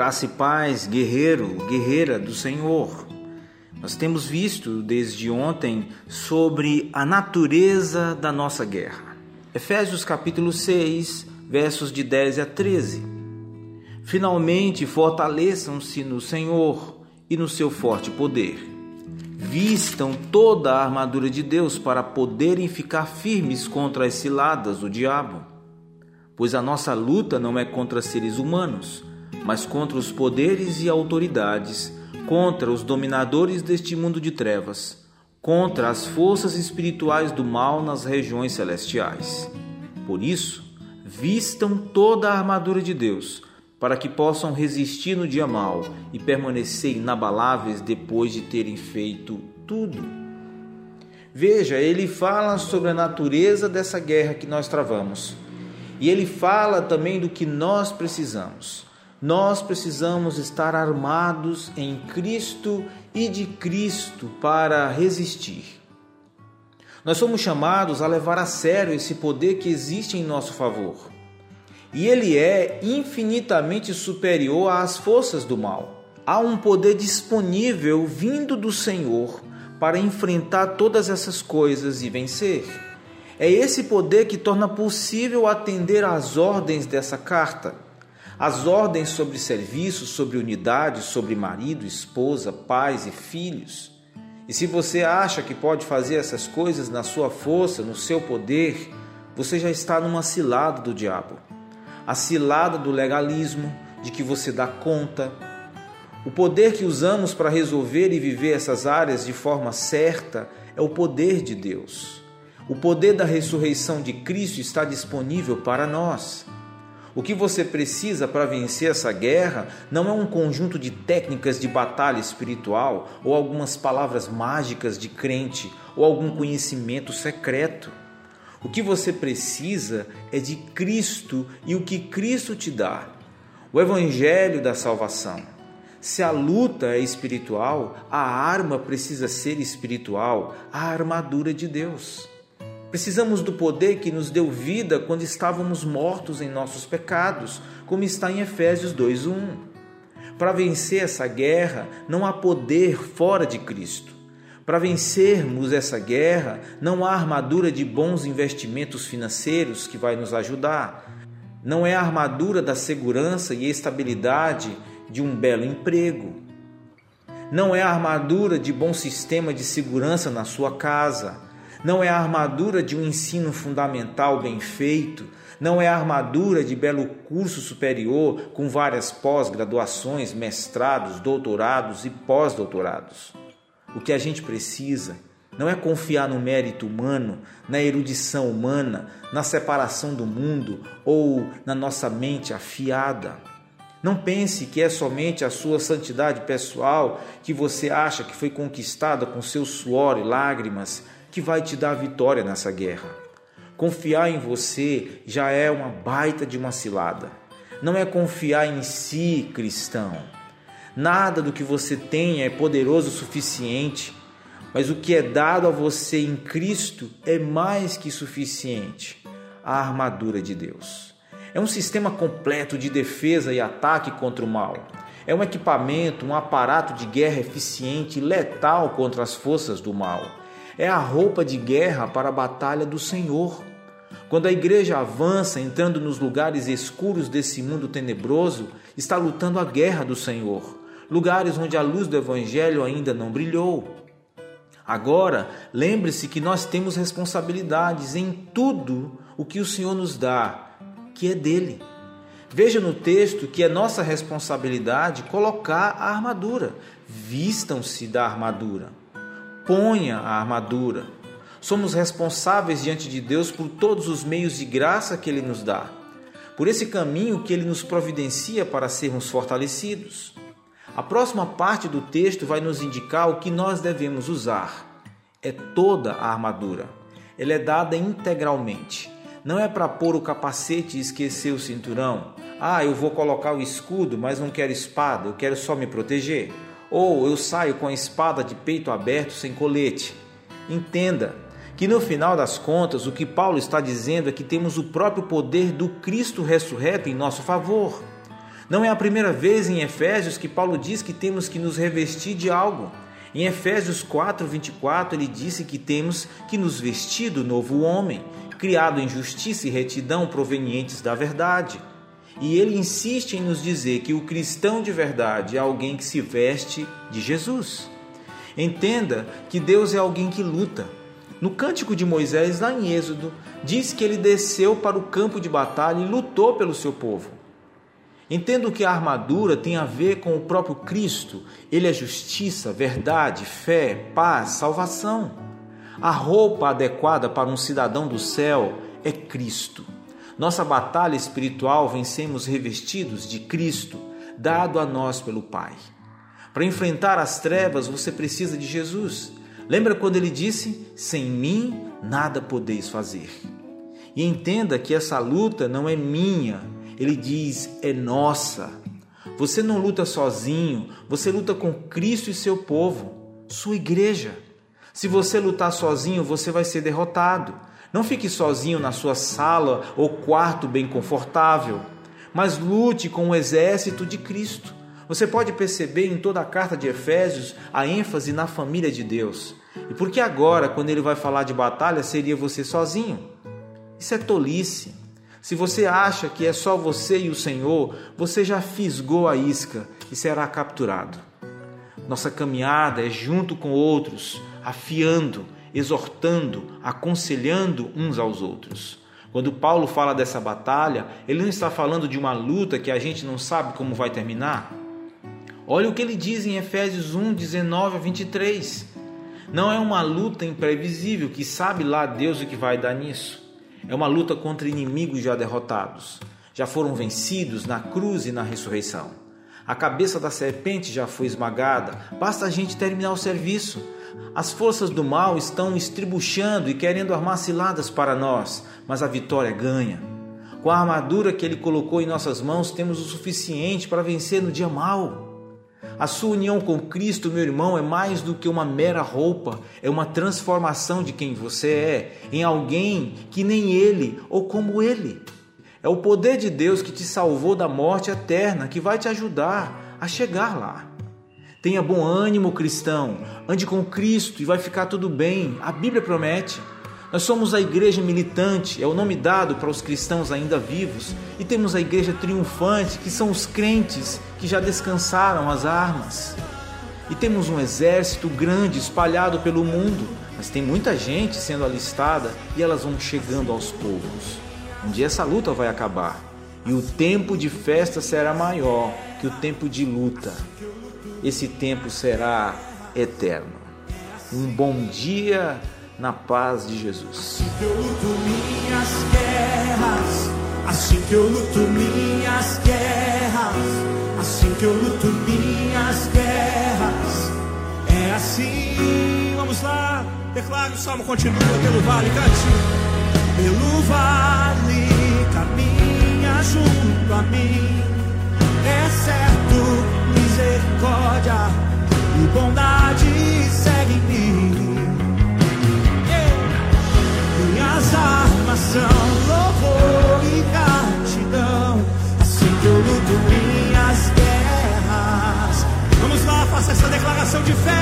Graça e paz, guerreiro, guerreira do Senhor. Nós temos visto desde ontem sobre a natureza da nossa guerra. Efésios capítulo 6, versos de 10 a 13. Finalmente fortaleçam-se no Senhor e no seu forte poder. Vistam toda a armadura de Deus para poderem ficar firmes contra as ciladas do diabo. Pois a nossa luta não é contra seres humanos, mas contra os poderes e autoridades, contra os dominadores deste mundo de trevas, contra as forças espirituais do mal nas regiões celestiais. Por isso, vistam toda a armadura de Deus, para que possam resistir no dia mal e permanecer inabaláveis depois de terem feito tudo. Veja, ele fala sobre a natureza dessa guerra que nós travamos. E ele fala também do que nós precisamos. Nós precisamos estar armados em Cristo e de Cristo para resistir. Nós somos chamados a levar a sério esse poder que existe em nosso favor. E ele é infinitamente superior às forças do mal. Há um poder disponível vindo do Senhor para enfrentar todas essas coisas e vencer. É esse poder que torna possível atender às ordens dessa carta as ordens sobre serviço, sobre unidade, sobre marido, esposa, pais e filhos. E se você acha que pode fazer essas coisas na sua força, no seu poder, você já está numa cilada do diabo. A cilada do legalismo, de que você dá conta. O poder que usamos para resolver e viver essas áreas de forma certa é o poder de Deus. O poder da ressurreição de Cristo está disponível para nós. O que você precisa para vencer essa guerra não é um conjunto de técnicas de batalha espiritual ou algumas palavras mágicas de crente ou algum conhecimento secreto. O que você precisa é de Cristo e o que Cristo te dá. O Evangelho da salvação. Se a luta é espiritual, a arma precisa ser espiritual, a armadura de Deus. Precisamos do poder que nos deu vida quando estávamos mortos em nossos pecados, como está em Efésios 2:1. Para vencer essa guerra, não há poder fora de Cristo. Para vencermos essa guerra, não há armadura de bons investimentos financeiros que vai nos ajudar. Não é a armadura da segurança e estabilidade de um belo emprego. Não é a armadura de bom sistema de segurança na sua casa não é a armadura de um ensino fundamental bem feito, não é a armadura de belo curso superior com várias pós-graduações, mestrados, doutorados e pós-doutorados. O que a gente precisa não é confiar no mérito humano, na erudição humana, na separação do mundo ou na nossa mente afiada. Não pense que é somente a sua santidade pessoal que você acha que foi conquistada com seu suor e lágrimas que vai te dar vitória nessa guerra. Confiar em você já é uma baita de uma cilada. Não é confiar em si, cristão. Nada do que você tem é poderoso o suficiente, mas o que é dado a você em Cristo é mais que suficiente a armadura de Deus. É um sistema completo de defesa e ataque contra o mal. É um equipamento, um aparato de guerra eficiente e letal contra as forças do mal é a roupa de guerra para a batalha do Senhor. Quando a igreja avança entrando nos lugares escuros desse mundo tenebroso, está lutando a guerra do Senhor, lugares onde a luz do Evangelho ainda não brilhou. Agora, lembre-se que nós temos responsabilidades em tudo o que o Senhor nos dá, que é dele. Veja no texto que é nossa responsabilidade colocar a armadura. Vistam-se da armadura ponha a armadura. Somos responsáveis diante de Deus por todos os meios de graça que Ele nos dá, por esse caminho que Ele nos providencia para sermos fortalecidos. A próxima parte do texto vai nos indicar o que nós devemos usar. É toda a armadura. Ela é dada integralmente. Não é para pôr o capacete e esquecer o cinturão. Ah, eu vou colocar o escudo, mas não quero espada, eu quero só me proteger ou eu saio com a espada de peito aberto sem colete. Entenda que no final das contas o que Paulo está dizendo é que temos o próprio poder do Cristo ressurreto em nosso favor. Não é a primeira vez em Efésios que Paulo diz que temos que nos revestir de algo. Em Efésios 4, 24, ele disse que temos que nos vestir do novo homem, criado em justiça e retidão provenientes da verdade. E ele insiste em nos dizer que o cristão de verdade é alguém que se veste de Jesus. Entenda que Deus é alguém que luta. No cântico de Moisés, lá em Êxodo, diz que ele desceu para o campo de batalha e lutou pelo seu povo. Entendo que a armadura tem a ver com o próprio Cristo. Ele é justiça, verdade, fé, paz, salvação. A roupa adequada para um cidadão do céu é Cristo. Nossa batalha espiritual vencemos revestidos de Cristo, dado a nós pelo Pai. Para enfrentar as trevas, você precisa de Jesus. Lembra quando ele disse: Sem mim nada podeis fazer? E entenda que essa luta não é minha, ele diz: é nossa. Você não luta sozinho, você luta com Cristo e seu povo, sua igreja. Se você lutar sozinho, você vai ser derrotado. Não fique sozinho na sua sala ou quarto bem confortável, mas lute com o exército de Cristo. Você pode perceber em toda a carta de Efésios a ênfase na família de Deus. E por que agora, quando ele vai falar de batalha, seria você sozinho? Isso é tolice. Se você acha que é só você e o Senhor, você já fisgou a isca e será capturado. Nossa caminhada é junto com outros, afiando, exortando, aconselhando uns aos outros. Quando Paulo fala dessa batalha, ele não está falando de uma luta que a gente não sabe como vai terminar. Olha o que ele diz em Efésios 1, 19 a 23. Não é uma luta imprevisível que sabe lá Deus o que vai dar nisso. É uma luta contra inimigos já derrotados. Já foram vencidos na cruz e na ressurreição. A cabeça da serpente já foi esmagada, basta a gente terminar o serviço. As forças do mal estão estribuchando e querendo armar ciladas para nós, mas a vitória ganha. Com a armadura que ele colocou em nossas mãos, temos o suficiente para vencer no dia mau. A sua união com Cristo, meu irmão, é mais do que uma mera roupa, é uma transformação de quem você é em alguém que nem ele ou como ele. É o poder de Deus que te salvou da morte eterna que vai te ajudar a chegar lá. Tenha bom ânimo, cristão. Ande com Cristo e vai ficar tudo bem. A Bíblia promete. Nós somos a igreja militante, é o nome dado para os cristãos ainda vivos, e temos a igreja triunfante, que são os crentes que já descansaram as armas. E temos um exército grande espalhado pelo mundo, mas tem muita gente sendo alistada e elas vão chegando aos poucos. Um dia essa luta vai acabar e o tempo de festa será maior que o tempo de luta. Esse tempo será eterno. Um bom dia na paz de Jesus. Assim que eu luto minhas guerras, assim que eu luto minhas guerras, assim que eu luto minhas guerras, é assim. Vamos lá, declare o salmo, continua pelo vale, cante. Pelo vale caminha junto a mim, é certo, misericórdia e bondade seguem mim. Minhas armas são louvor e gratidão. Assim que eu luto minhas guerras. Vamos lá, faça essa declaração de fé.